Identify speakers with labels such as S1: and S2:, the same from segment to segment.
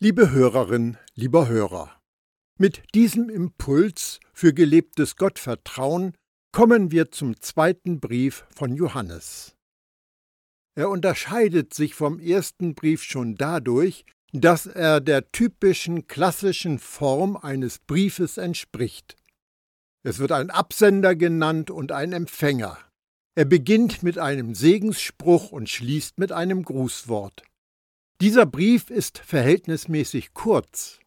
S1: Liebe Hörerin, lieber Hörer, mit diesem Impuls für gelebtes Gottvertrauen kommen wir zum zweiten Brief von Johannes. Er unterscheidet sich vom ersten Brief schon dadurch, dass er der typischen klassischen Form eines Briefes entspricht. Es wird ein Absender genannt und ein Empfänger. Er beginnt mit einem Segensspruch und schließt mit einem Grußwort. Dieser Brief ist verhältnismäßig kurz.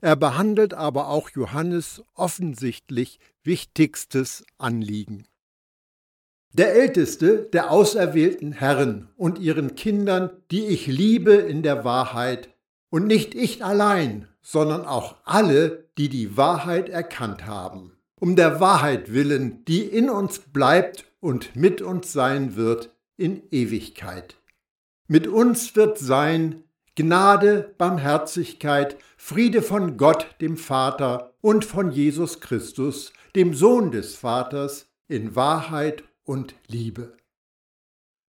S1: Er behandelt aber auch Johannes offensichtlich wichtigstes Anliegen. Der älteste der auserwählten Herren und ihren Kindern, die ich liebe in der Wahrheit, und nicht ich allein, sondern auch alle, die die Wahrheit erkannt haben, um der Wahrheit willen, die in uns bleibt und mit uns sein wird in Ewigkeit. Mit uns wird sein Gnade, Barmherzigkeit, Friede von Gott, dem Vater und von Jesus Christus, dem Sohn des Vaters, in Wahrheit und Liebe.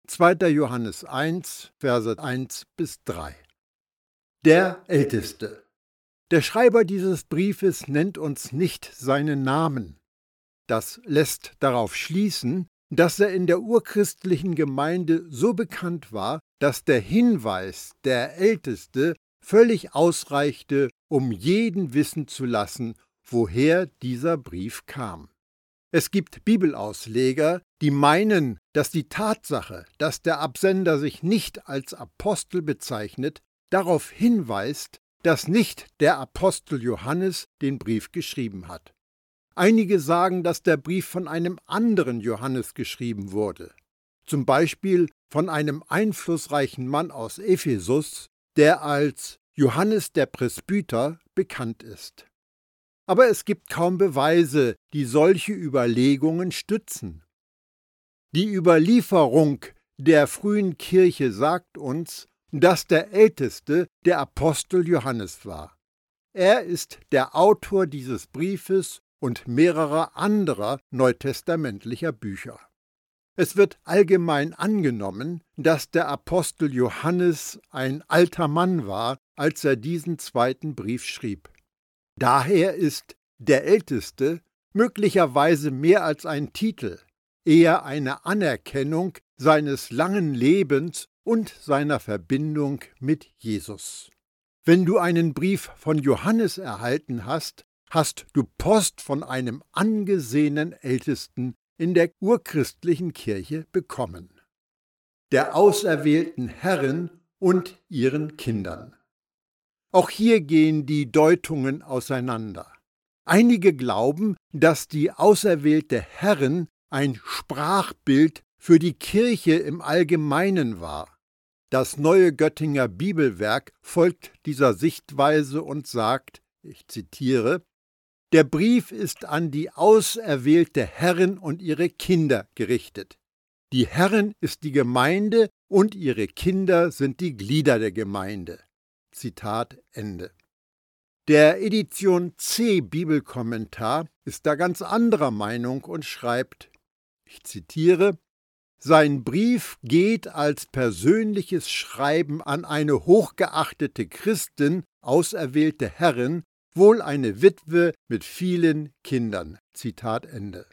S1: 2. Johannes 1, Verse 1 bis 3. Der Älteste. Der Schreiber dieses Briefes nennt uns nicht seinen Namen. Das lässt darauf schließen, dass er in der urchristlichen Gemeinde so bekannt war, dass der Hinweis der Älteste völlig ausreichte, um jeden wissen zu lassen, woher dieser Brief kam. Es gibt Bibelausleger, die meinen, dass die Tatsache, dass der Absender sich nicht als Apostel bezeichnet, darauf hinweist, dass nicht der Apostel Johannes den Brief geschrieben hat. Einige sagen, dass der Brief von einem anderen Johannes geschrieben wurde, zum Beispiel von einem einflussreichen Mann aus Ephesus, der als Johannes der Presbyter bekannt ist. Aber es gibt kaum Beweise, die solche Überlegungen stützen. Die Überlieferung der frühen Kirche sagt uns, dass der Älteste der Apostel Johannes war. Er ist der Autor dieses Briefes und mehrerer anderer neutestamentlicher Bücher. Es wird allgemein angenommen, dass der Apostel Johannes ein alter Mann war, als er diesen zweiten Brief schrieb. Daher ist der Älteste möglicherweise mehr als ein Titel, eher eine Anerkennung seines langen Lebens und seiner Verbindung mit Jesus. Wenn du einen Brief von Johannes erhalten hast, hast du Post von einem angesehenen Ältesten in der urchristlichen Kirche bekommen, der auserwählten Herren und ihren Kindern. Auch hier gehen die Deutungen auseinander. Einige glauben, dass die auserwählte Herren ein Sprachbild für die Kirche im Allgemeinen war. Das neue Göttinger Bibelwerk folgt dieser Sichtweise und sagt, ich zitiere, der Brief ist an die auserwählte Herren und ihre Kinder gerichtet. Die Herren ist die Gemeinde und ihre Kinder sind die Glieder der Gemeinde. Zitat Ende. Der Edition C Bibelkommentar ist da ganz anderer Meinung und schreibt, ich zitiere, sein Brief geht als persönliches Schreiben an eine hochgeachtete Christin, auserwählte Herren, wohl eine Witwe mit vielen Kindern. Zitat Ende.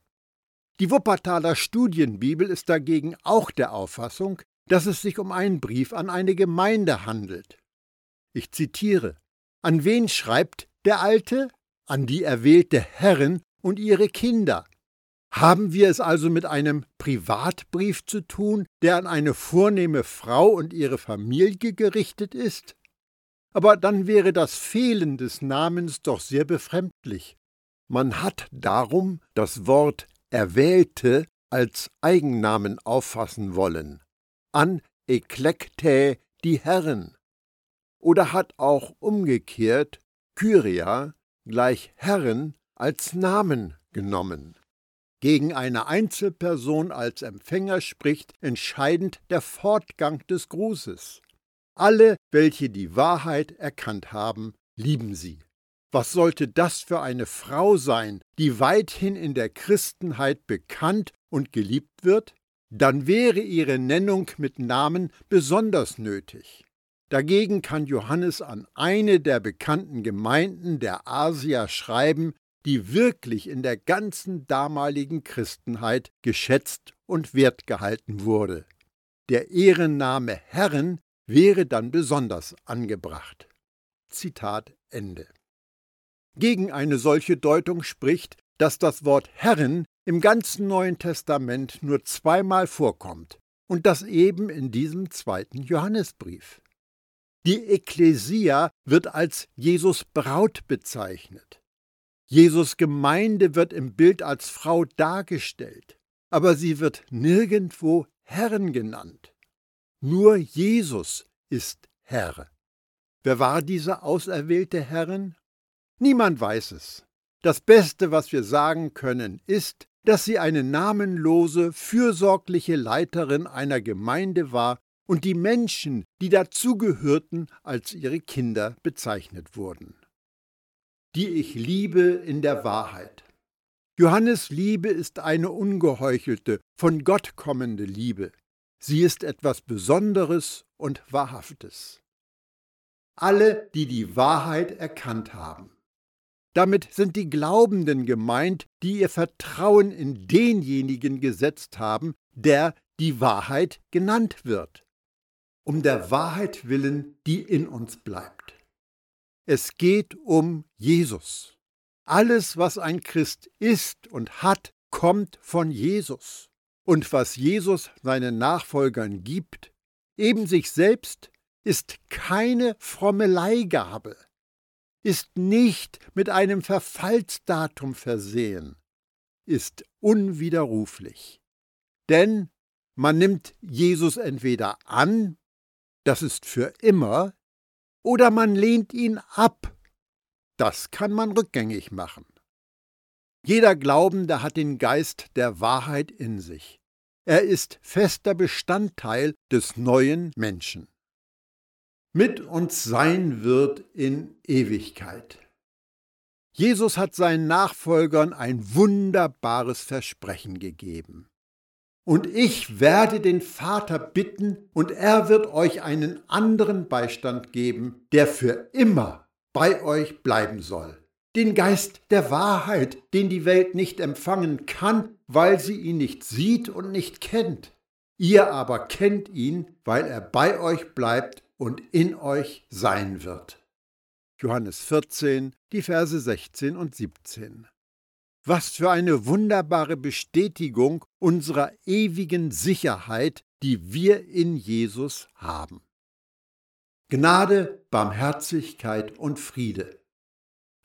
S1: Die Wuppertaler Studienbibel ist dagegen auch der Auffassung, dass es sich um einen Brief an eine Gemeinde handelt. Ich zitiere: An wen schreibt der Alte? An die erwählte Herren und ihre Kinder. Haben wir es also mit einem Privatbrief zu tun, der an eine vornehme Frau und ihre Familie gerichtet ist? Aber dann wäre das Fehlen des Namens doch sehr befremdlich. Man hat darum das Wort Erwählte als Eigennamen auffassen wollen. An Eklektäe die Herren. Oder hat auch umgekehrt Kyria gleich Herren als Namen genommen. Gegen eine Einzelperson als Empfänger spricht entscheidend der Fortgang des Grußes. Alle, welche die Wahrheit erkannt haben, lieben sie. Was sollte das für eine Frau sein, die weithin in der Christenheit bekannt und geliebt wird? Dann wäre ihre Nennung mit Namen besonders nötig. Dagegen kann Johannes an eine der bekannten Gemeinden der Asia schreiben, die wirklich in der ganzen damaligen Christenheit geschätzt und wertgehalten wurde. Der Ehrenname Herren wäre dann besonders angebracht. Zitat Ende. Gegen eine solche Deutung spricht, dass das Wort Herren im ganzen Neuen Testament nur zweimal vorkommt und das eben in diesem zweiten Johannesbrief. Die Ekklesia wird als Jesus Braut bezeichnet. Jesus Gemeinde wird im Bild als Frau dargestellt, aber sie wird nirgendwo Herren genannt. Nur Jesus ist Herr. Wer war dieser auserwählte Herrin? Niemand weiß es. Das Beste, was wir sagen können, ist, dass sie eine namenlose, fürsorgliche Leiterin einer Gemeinde war und die Menschen, die dazugehörten, als ihre Kinder bezeichnet wurden. Die ich liebe in der Wahrheit. Johannes Liebe ist eine ungeheuchelte, von Gott kommende Liebe. Sie ist etwas Besonderes und Wahrhaftes. Alle, die die Wahrheit erkannt haben. Damit sind die Glaubenden gemeint, die ihr Vertrauen in denjenigen gesetzt haben, der die Wahrheit genannt wird, um der Wahrheit willen, die in uns bleibt. Es geht um Jesus. Alles, was ein Christ ist und hat, kommt von Jesus. Und was Jesus seinen Nachfolgern gibt, eben sich selbst, ist keine fromme Leihgabe, ist nicht mit einem Verfallsdatum versehen, ist unwiderruflich. Denn man nimmt Jesus entweder an, das ist für immer, oder man lehnt ihn ab, das kann man rückgängig machen. Jeder Glaubende hat den Geist der Wahrheit in sich. Er ist fester Bestandteil des neuen Menschen mit uns sein wird in Ewigkeit. Jesus hat seinen Nachfolgern ein wunderbares Versprechen gegeben. Und ich werde den Vater bitten, und er wird euch einen anderen Beistand geben, der für immer bei euch bleiben soll. Den Geist der Wahrheit, den die Welt nicht empfangen kann, weil sie ihn nicht sieht und nicht kennt. Ihr aber kennt ihn, weil er bei euch bleibt und in euch sein wird. Johannes 14, die Verse 16 und 17. Was für eine wunderbare Bestätigung unserer ewigen Sicherheit, die wir in Jesus haben. Gnade, Barmherzigkeit und Friede.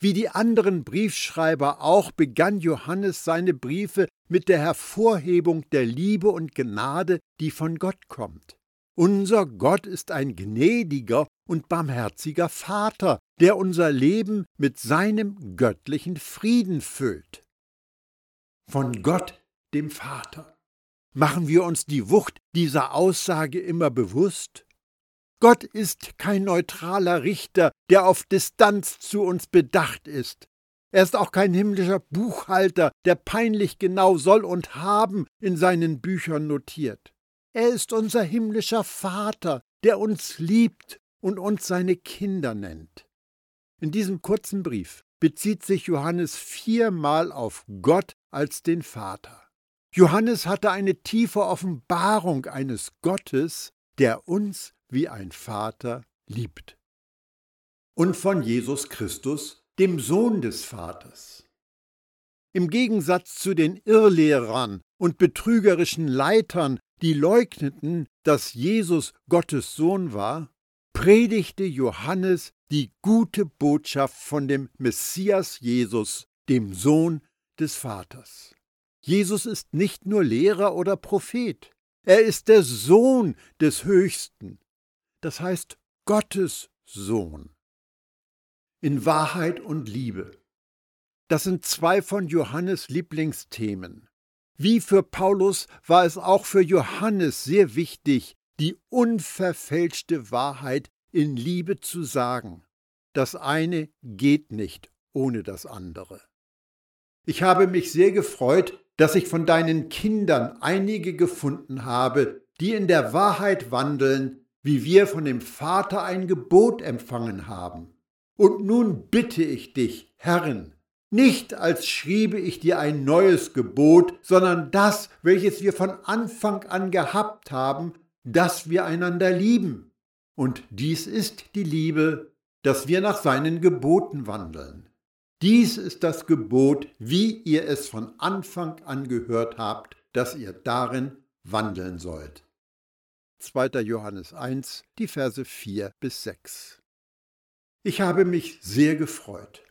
S1: Wie die anderen Briefschreiber auch begann Johannes seine Briefe mit der Hervorhebung der Liebe und Gnade, die von Gott kommt. Unser Gott ist ein gnädiger und barmherziger Vater, der unser Leben mit seinem göttlichen Frieden füllt. Von Gott, dem Vater. Machen wir uns die Wucht dieser Aussage immer bewusst? Gott ist kein neutraler Richter, der auf Distanz zu uns bedacht ist. Er ist auch kein himmlischer Buchhalter, der peinlich genau soll und haben in seinen Büchern notiert. Er ist unser himmlischer Vater, der uns liebt und uns seine Kinder nennt. In diesem kurzen Brief bezieht sich Johannes viermal auf Gott als den Vater. Johannes hatte eine tiefe Offenbarung eines Gottes, der uns wie ein Vater liebt. Und von Jesus Christus, dem Sohn des Vaters. Im Gegensatz zu den Irrlehrern und betrügerischen Leitern die leugneten, dass Jesus Gottes Sohn war, predigte Johannes die gute Botschaft von dem Messias Jesus, dem Sohn des Vaters. Jesus ist nicht nur Lehrer oder Prophet, er ist der Sohn des Höchsten, das heißt Gottes Sohn. In Wahrheit und Liebe. Das sind zwei von Johannes Lieblingsthemen. Wie für Paulus war es auch für Johannes sehr wichtig, die unverfälschte Wahrheit in Liebe zu sagen. Das eine geht nicht ohne das andere. Ich habe mich sehr gefreut, dass ich von deinen Kindern einige gefunden habe, die in der Wahrheit wandeln, wie wir von dem Vater ein Gebot empfangen haben. Und nun bitte ich dich, Herrin, nicht als schriebe ich dir ein neues Gebot, sondern das, welches wir von Anfang an gehabt haben, dass wir einander lieben. Und dies ist die Liebe, dass wir nach seinen Geboten wandeln. Dies ist das Gebot, wie ihr es von Anfang an gehört habt, dass ihr darin wandeln sollt. 2. Johannes 1, die Verse 4 bis 6. Ich habe mich sehr gefreut.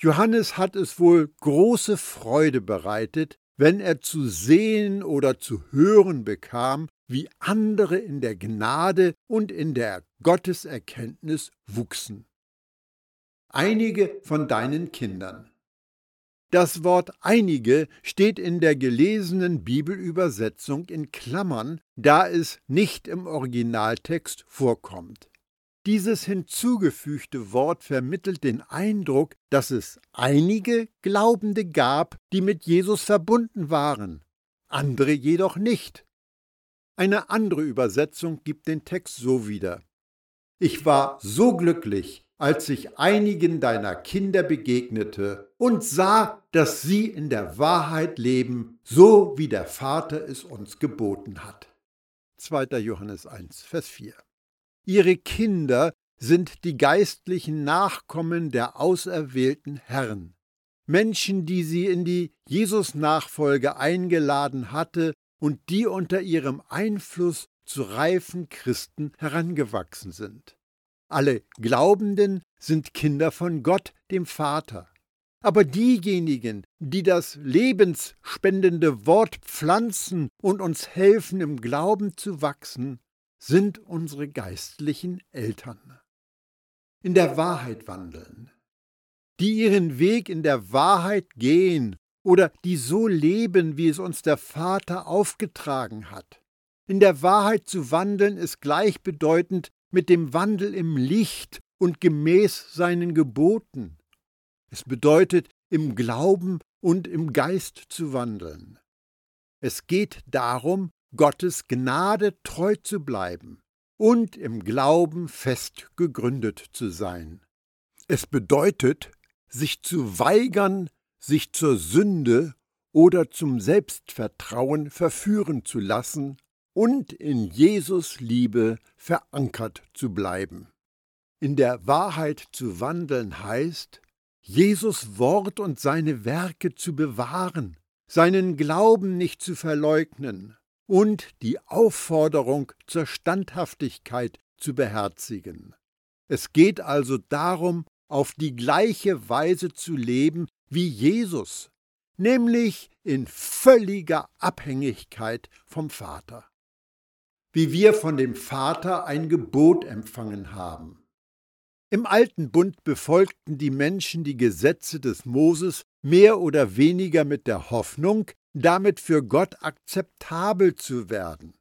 S1: Johannes hat es wohl große Freude bereitet, wenn er zu sehen oder zu hören bekam, wie andere in der Gnade und in der Gotteserkenntnis wuchsen. Einige von deinen Kindern. Das Wort einige steht in der gelesenen Bibelübersetzung in Klammern, da es nicht im Originaltext vorkommt. Dieses hinzugefügte Wort vermittelt den Eindruck, dass es einige Glaubende gab, die mit Jesus verbunden waren, andere jedoch nicht. Eine andere Übersetzung gibt den Text so wieder. Ich war so glücklich, als ich einigen deiner Kinder begegnete und sah, dass sie in der Wahrheit leben, so wie der Vater es uns geboten hat. 2. Johannes 1, Vers 4. Ihre Kinder sind die geistlichen Nachkommen der auserwählten Herren, Menschen, die sie in die Jesus-Nachfolge eingeladen hatte und die unter ihrem Einfluss zu reifen Christen herangewachsen sind. Alle Glaubenden sind Kinder von Gott, dem Vater. Aber diejenigen, die das lebensspendende Wort pflanzen und uns helfen, im Glauben zu wachsen, sind unsere geistlichen Eltern. In der Wahrheit wandeln, die ihren Weg in der Wahrheit gehen oder die so leben, wie es uns der Vater aufgetragen hat. In der Wahrheit zu wandeln ist gleichbedeutend mit dem Wandel im Licht und gemäß seinen Geboten. Es bedeutet, im Glauben und im Geist zu wandeln. Es geht darum, Gottes Gnade treu zu bleiben und im Glauben fest gegründet zu sein. Es bedeutet, sich zu weigern, sich zur Sünde oder zum Selbstvertrauen verführen zu lassen und in Jesus Liebe verankert zu bleiben. In der Wahrheit zu wandeln heißt, Jesus Wort und seine Werke zu bewahren, seinen Glauben nicht zu verleugnen, und die Aufforderung zur Standhaftigkeit zu beherzigen. Es geht also darum, auf die gleiche Weise zu leben wie Jesus, nämlich in völliger Abhängigkeit vom Vater. Wie wir von dem Vater ein Gebot empfangen haben. Im alten Bund befolgten die Menschen die Gesetze des Moses mehr oder weniger mit der Hoffnung, damit für Gott akzeptabel zu werden.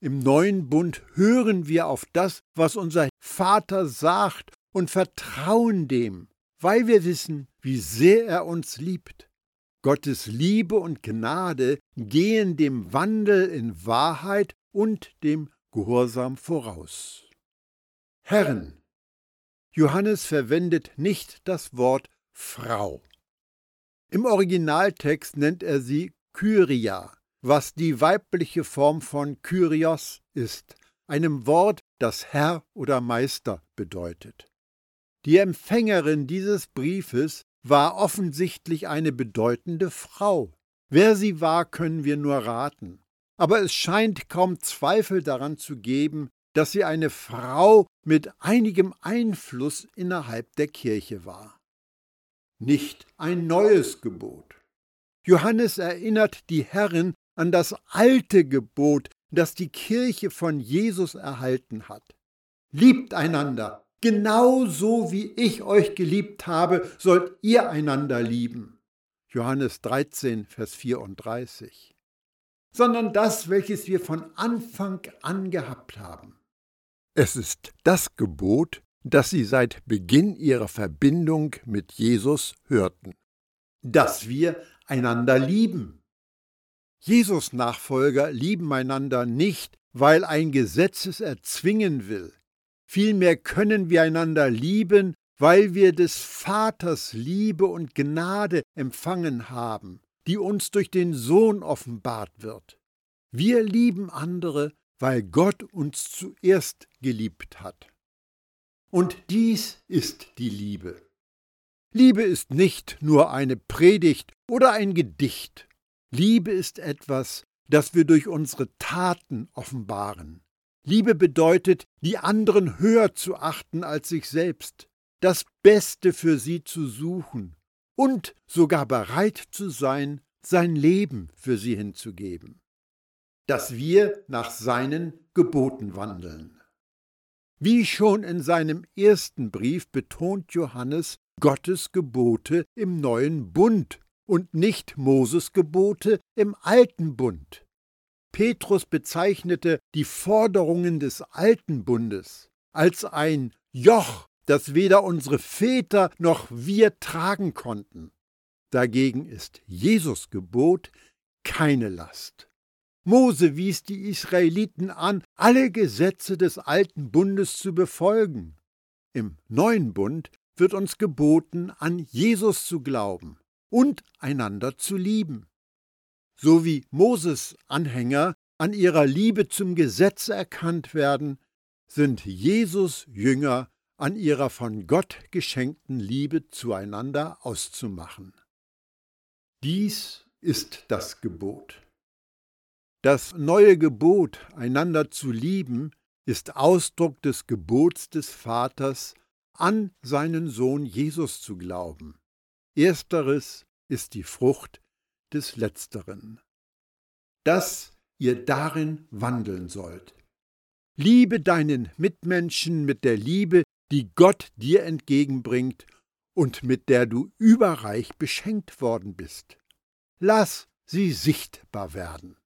S1: Im neuen Bund hören wir auf das, was unser Vater sagt und vertrauen dem, weil wir wissen, wie sehr er uns liebt. Gottes Liebe und Gnade gehen dem Wandel in Wahrheit und dem Gehorsam voraus. Herren. Johannes verwendet nicht das Wort Frau. Im Originaltext nennt er sie Kyria, was die weibliche Form von Kyrios ist, einem Wort, das Herr oder Meister bedeutet. Die Empfängerin dieses Briefes war offensichtlich eine bedeutende Frau. Wer sie war, können wir nur raten. Aber es scheint kaum Zweifel daran zu geben, dass sie eine Frau mit einigem Einfluss innerhalb der Kirche war nicht ein neues Gebot. Johannes erinnert die Herren an das alte Gebot, das die Kirche von Jesus erhalten hat. Liebt einander, genauso wie ich euch geliebt habe, sollt ihr einander lieben. Johannes 13, Vers 34. Sondern das, welches wir von Anfang an gehabt haben. Es ist das Gebot, das sie seit Beginn ihrer Verbindung mit Jesus hörten. Dass wir einander lieben. Jesus-Nachfolger lieben einander nicht, weil ein Gesetz es erzwingen will. Vielmehr können wir einander lieben, weil wir des Vaters Liebe und Gnade empfangen haben, die uns durch den Sohn offenbart wird. Wir lieben andere, weil Gott uns zuerst geliebt hat. Und dies ist die Liebe. Liebe ist nicht nur eine Predigt oder ein Gedicht. Liebe ist etwas, das wir durch unsere Taten offenbaren. Liebe bedeutet, die anderen höher zu achten als sich selbst, das Beste für sie zu suchen und sogar bereit zu sein, sein Leben für sie hinzugeben. Dass wir nach seinen Geboten wandeln. Wie schon in seinem ersten Brief betont Johannes Gottes Gebote im neuen Bund und nicht Moses Gebote im alten Bund. Petrus bezeichnete die Forderungen des alten Bundes als ein Joch, das weder unsere Väter noch wir tragen konnten. Dagegen ist Jesus Gebot keine Last. Mose wies die Israeliten an, alle Gesetze des alten Bundes zu befolgen. Im neuen Bund wird uns geboten, an Jesus zu glauben und einander zu lieben. So wie Moses Anhänger an ihrer Liebe zum Gesetz erkannt werden, sind Jesus Jünger an ihrer von Gott geschenkten Liebe zueinander auszumachen. Dies ist das Gebot. Das neue Gebot, einander zu lieben, ist Ausdruck des Gebots des Vaters, an seinen Sohn Jesus zu glauben. Ersteres ist die Frucht des Letzteren. Dass ihr darin wandeln sollt. Liebe deinen Mitmenschen mit der Liebe, die Gott dir entgegenbringt und mit der du überreich beschenkt worden bist. Lass sie sichtbar werden.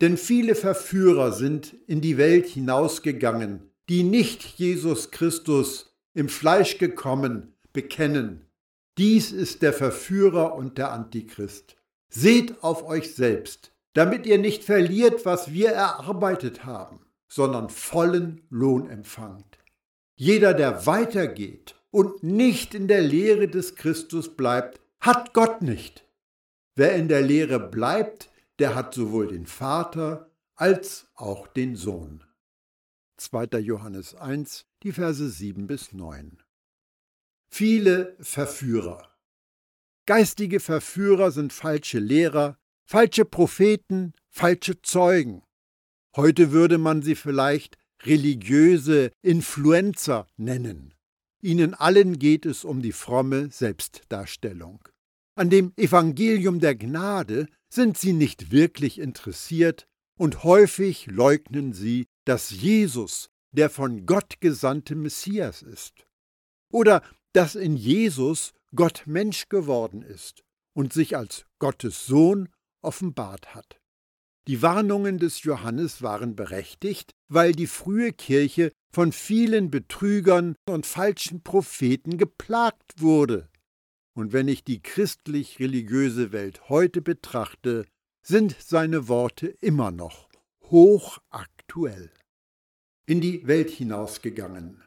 S1: Denn viele Verführer sind in die Welt hinausgegangen, die nicht Jesus Christus im Fleisch gekommen bekennen. Dies ist der Verführer und der Antichrist. Seht auf euch selbst, damit ihr nicht verliert, was wir erarbeitet haben, sondern vollen Lohn empfangt. Jeder, der weitergeht und nicht in der Lehre des Christus bleibt, hat Gott nicht. Wer in der Lehre bleibt, der hat sowohl den Vater als auch den Sohn. 2. Johannes 1, die Verse 7 bis 9. Viele Verführer. Geistige Verführer sind falsche Lehrer, falsche Propheten, falsche Zeugen. Heute würde man sie vielleicht religiöse Influencer nennen. Ihnen allen geht es um die fromme Selbstdarstellung. An dem Evangelium der Gnade sind sie nicht wirklich interessiert und häufig leugnen sie, dass Jesus der von Gott gesandte Messias ist. Oder dass in Jesus Gott Mensch geworden ist und sich als Gottes Sohn offenbart hat. Die Warnungen des Johannes waren berechtigt, weil die frühe Kirche von vielen Betrügern und falschen Propheten geplagt wurde. Und wenn ich die christlich-religiöse Welt heute betrachte, sind seine Worte immer noch hochaktuell. In die Welt hinausgegangen.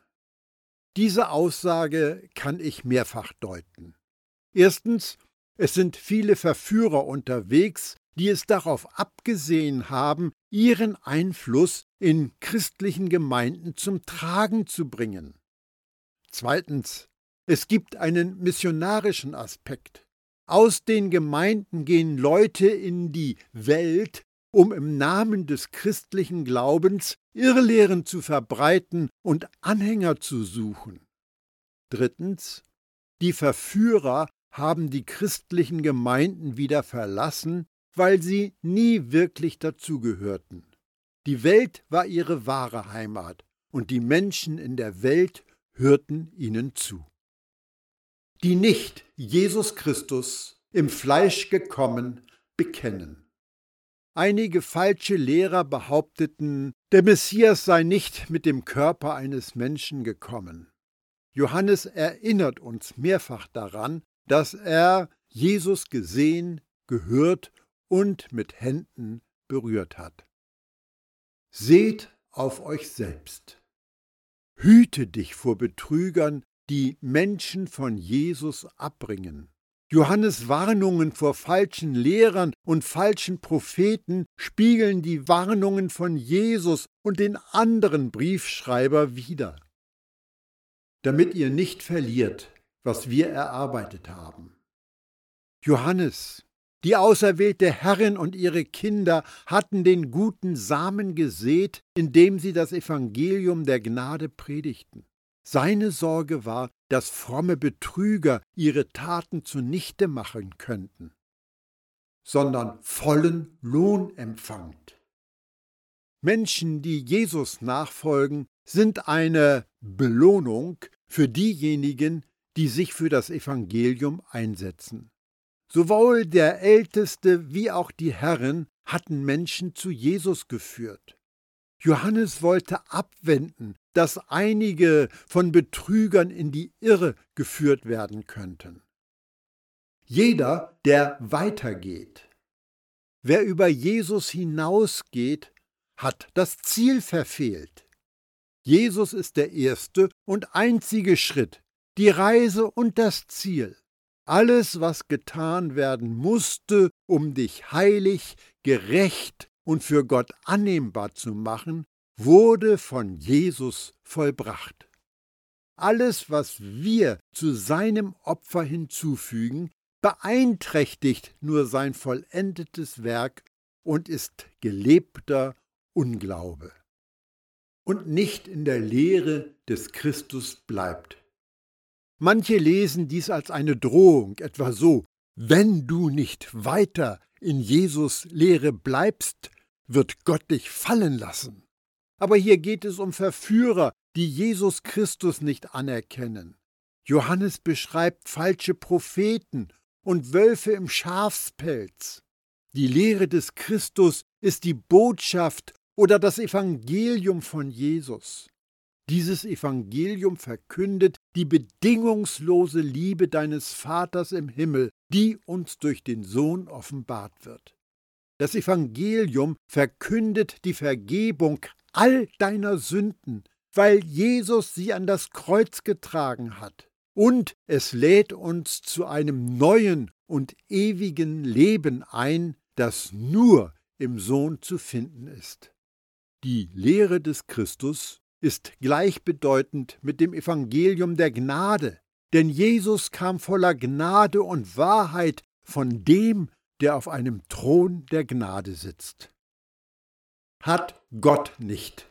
S1: Diese Aussage kann ich mehrfach deuten. Erstens, es sind viele Verführer unterwegs, die es darauf abgesehen haben, ihren Einfluss in christlichen Gemeinden zum Tragen zu bringen. Zweitens, es gibt einen missionarischen Aspekt. Aus den Gemeinden gehen Leute in die Welt, um im Namen des christlichen Glaubens Irrlehren zu verbreiten und Anhänger zu suchen. Drittens, die Verführer haben die christlichen Gemeinden wieder verlassen weil sie nie wirklich dazugehörten. Die Welt war ihre wahre Heimat und die Menschen in der Welt hörten ihnen zu. Die nicht Jesus Christus im Fleisch gekommen bekennen. Einige falsche Lehrer behaupteten, der Messias sei nicht mit dem Körper eines Menschen gekommen. Johannes erinnert uns mehrfach daran, dass er Jesus gesehen, gehört und mit Händen berührt hat. Seht auf euch selbst. Hüte dich vor Betrügern, die Menschen von Jesus abbringen. Johannes Warnungen vor falschen Lehrern und falschen Propheten spiegeln die Warnungen von Jesus und den anderen Briefschreiber wider. Damit ihr nicht verliert, was wir erarbeitet haben. Johannes, die auserwählte Herrin und ihre Kinder hatten den guten Samen gesät, indem sie das Evangelium der Gnade predigten. Seine Sorge war, dass fromme Betrüger ihre Taten zunichte machen könnten, sondern vollen Lohn empfangt. Menschen, die Jesus nachfolgen, sind eine Belohnung für diejenigen, die sich für das Evangelium einsetzen. Sowohl der Älteste wie auch die Herren hatten Menschen zu Jesus geführt. Johannes wollte abwenden, dass einige von Betrügern in die Irre geführt werden könnten. Jeder, der weitergeht, wer über Jesus hinausgeht, hat das Ziel verfehlt. Jesus ist der erste und einzige Schritt, die Reise und das Ziel. Alles, was getan werden musste, um dich heilig, gerecht und für Gott annehmbar zu machen, wurde von Jesus vollbracht. Alles, was wir zu seinem Opfer hinzufügen, beeinträchtigt nur sein vollendetes Werk und ist gelebter Unglaube. Und nicht in der Lehre des Christus bleibt. Manche lesen dies als eine Drohung, etwa so, wenn du nicht weiter in Jesus Lehre bleibst, wird Gott dich fallen lassen. Aber hier geht es um Verführer, die Jesus Christus nicht anerkennen. Johannes beschreibt falsche Propheten und Wölfe im Schafspelz. Die Lehre des Christus ist die Botschaft oder das Evangelium von Jesus. Dieses Evangelium verkündet die bedingungslose Liebe deines Vaters im Himmel, die uns durch den Sohn offenbart wird. Das Evangelium verkündet die Vergebung all deiner Sünden, weil Jesus sie an das Kreuz getragen hat. Und es lädt uns zu einem neuen und ewigen Leben ein, das nur im Sohn zu finden ist. Die Lehre des Christus ist gleichbedeutend mit dem Evangelium der Gnade, denn Jesus kam voller Gnade und Wahrheit von dem, der auf einem Thron der Gnade sitzt. Hat Gott nicht.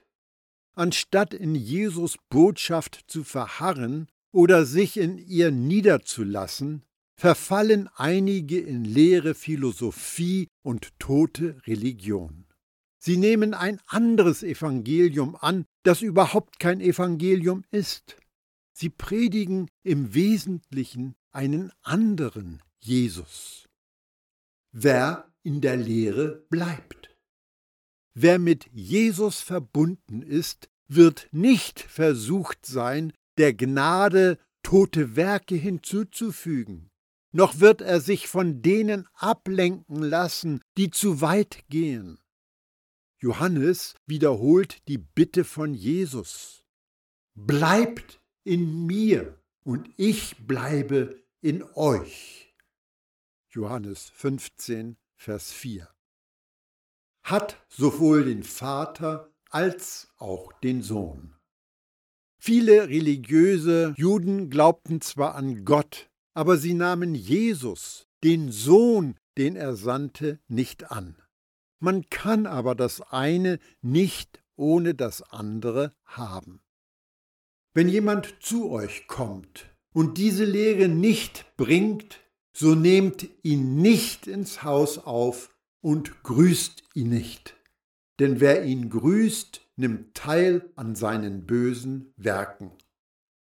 S1: Anstatt in Jesus Botschaft zu verharren oder sich in ihr niederzulassen, verfallen einige in leere Philosophie und tote Religion. Sie nehmen ein anderes Evangelium an, das überhaupt kein Evangelium ist. Sie predigen im Wesentlichen einen anderen Jesus wer in der Lehre bleibt. Wer mit Jesus verbunden ist, wird nicht versucht sein, der Gnade tote Werke hinzuzufügen, noch wird er sich von denen ablenken lassen, die zu weit gehen. Johannes wiederholt die Bitte von Jesus. Bleibt in mir und ich bleibe in euch. Johannes 15, Vers 4. Hat sowohl den Vater als auch den Sohn. Viele religiöse Juden glaubten zwar an Gott, aber sie nahmen Jesus, den Sohn, den er sandte, nicht an. Man kann aber das eine nicht ohne das andere haben. Wenn jemand zu euch kommt und diese Lehre nicht bringt, so nehmt ihn nicht ins Haus auf und grüßt ihn nicht. Denn wer ihn grüßt, nimmt teil an seinen bösen Werken.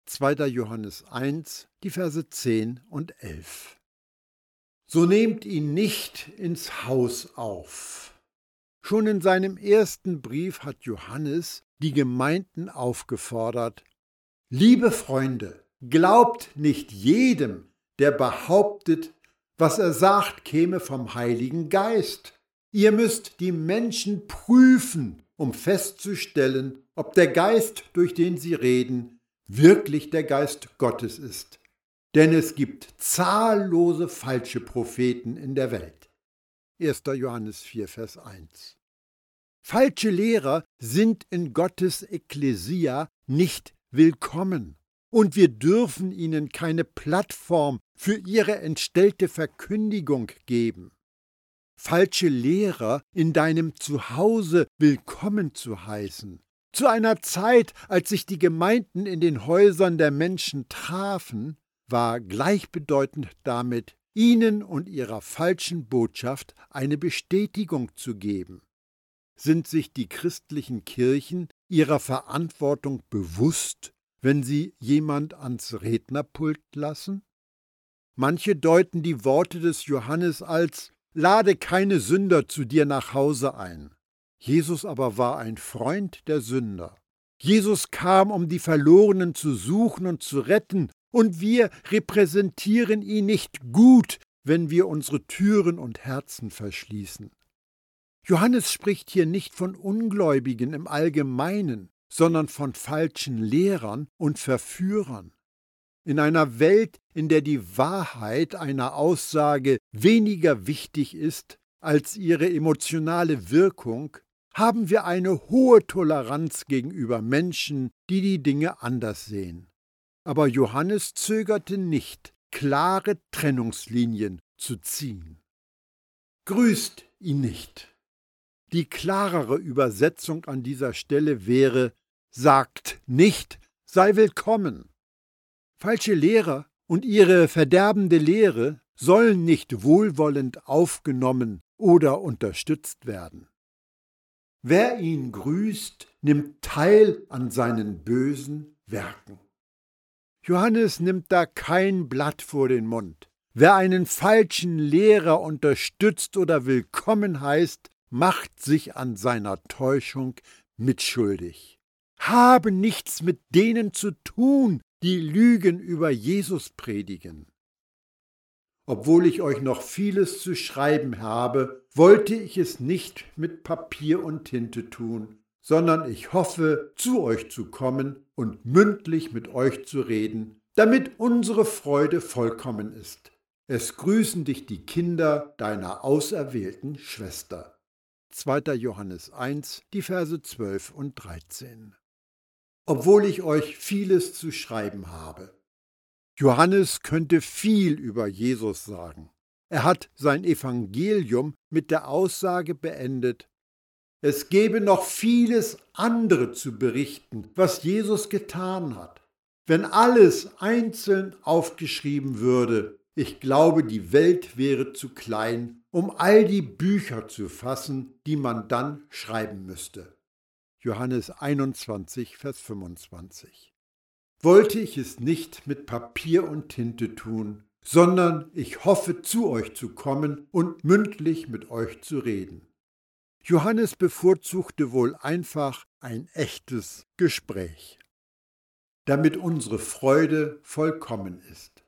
S1: 2. Johannes 1, die Verse 10 und 11. So nehmt ihn nicht ins Haus auf. Schon in seinem ersten Brief hat Johannes die Gemeinden aufgefordert, Liebe Freunde, glaubt nicht jedem, der behauptet, was er sagt, käme vom Heiligen Geist. Ihr müsst die Menschen prüfen, um festzustellen, ob der Geist, durch den sie reden, wirklich der Geist Gottes ist. Denn es gibt zahllose falsche Propheten in der Welt. 1. Johannes 4, Vers 1. Falsche Lehrer sind in Gottes Ekklesia nicht willkommen und wir dürfen ihnen keine Plattform für ihre entstellte Verkündigung geben. Falsche Lehrer in deinem Zuhause willkommen zu heißen, zu einer Zeit, als sich die Gemeinden in den Häusern der Menschen trafen, war gleichbedeutend damit, ihnen und ihrer falschen Botschaft eine Bestätigung zu geben. Sind sich die christlichen Kirchen ihrer Verantwortung bewusst, wenn sie jemand ans Rednerpult lassen? Manche deuten die Worte des Johannes als Lade keine Sünder zu dir nach Hause ein. Jesus aber war ein Freund der Sünder. Jesus kam, um die Verlorenen zu suchen und zu retten, und wir repräsentieren ihn nicht gut, wenn wir unsere Türen und Herzen verschließen. Johannes spricht hier nicht von Ungläubigen im Allgemeinen, sondern von falschen Lehrern und Verführern. In einer Welt, in der die Wahrheit einer Aussage weniger wichtig ist als ihre emotionale Wirkung, haben wir eine hohe Toleranz gegenüber Menschen, die die Dinge anders sehen. Aber Johannes zögerte nicht, klare Trennungslinien zu ziehen. Grüßt ihn nicht. Die klarere Übersetzung an dieser Stelle wäre sagt nicht, sei willkommen. Falsche Lehrer und ihre verderbende Lehre sollen nicht wohlwollend aufgenommen oder unterstützt werden. Wer ihn grüßt, nimmt teil an seinen bösen Werken. Johannes nimmt da kein Blatt vor den Mund. Wer einen falschen Lehrer unterstützt oder willkommen heißt, macht sich an seiner Täuschung mitschuldig. Habe nichts mit denen zu tun, die Lügen über Jesus predigen. Obwohl ich euch noch vieles zu schreiben habe, wollte ich es nicht mit Papier und Tinte tun, sondern ich hoffe, zu euch zu kommen und mündlich mit euch zu reden, damit unsere Freude vollkommen ist. Es grüßen dich die Kinder deiner auserwählten Schwester. 2. Johannes 1, die Verse 12 und 13. Obwohl ich euch vieles zu schreiben habe. Johannes könnte viel über Jesus sagen. Er hat sein Evangelium mit der Aussage beendet, es gebe noch vieles andere zu berichten, was Jesus getan hat. Wenn alles einzeln aufgeschrieben würde, ich glaube, die Welt wäre zu klein, um all die Bücher zu fassen, die man dann schreiben müsste. Johannes 21, Vers 25 wollte ich es nicht mit Papier und Tinte tun, sondern ich hoffe zu euch zu kommen und mündlich mit euch zu reden. Johannes bevorzugte wohl einfach ein echtes Gespräch, damit unsere Freude vollkommen ist.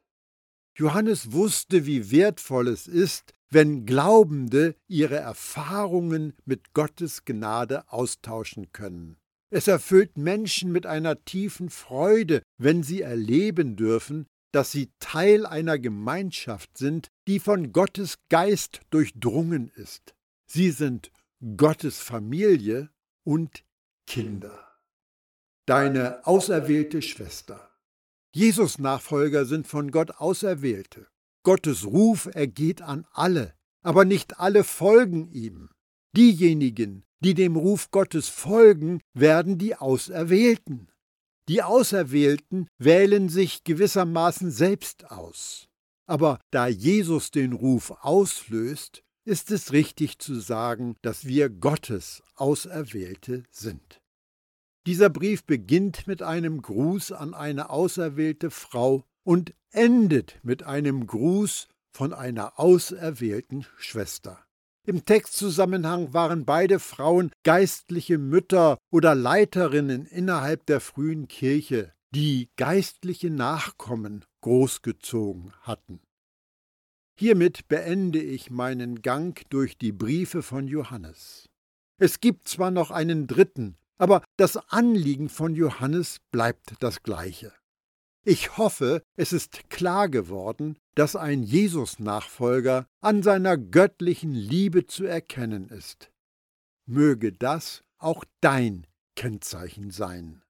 S1: Johannes wusste, wie wertvoll es ist, wenn Glaubende ihre Erfahrungen mit Gottes Gnade austauschen können. Es erfüllt Menschen mit einer tiefen Freude, wenn sie erleben dürfen, dass sie Teil einer Gemeinschaft sind, die von Gottes Geist durchdrungen ist. Sie sind Gottes Familie und Kinder. Deine auserwählte Schwester. Jesus Nachfolger sind von Gott Auserwählte. Gottes Ruf ergeht an alle, aber nicht alle folgen ihm. Diejenigen, die dem Ruf Gottes folgen, werden die Auserwählten. Die Auserwählten wählen sich gewissermaßen selbst aus. Aber da Jesus den Ruf auslöst, ist es richtig zu sagen, dass wir Gottes Auserwählte sind. Dieser Brief beginnt mit einem Gruß an eine auserwählte Frau und endet mit einem Gruß von einer auserwählten Schwester. Im Textzusammenhang waren beide Frauen geistliche Mütter oder Leiterinnen innerhalb der frühen Kirche, die geistliche Nachkommen großgezogen hatten. Hiermit beende ich meinen Gang durch die Briefe von Johannes. Es gibt zwar noch einen dritten, aber das Anliegen von Johannes bleibt das gleiche. Ich hoffe, es ist klar geworden, dass ein Jesus-Nachfolger an seiner göttlichen Liebe zu erkennen ist. Möge das auch dein Kennzeichen sein.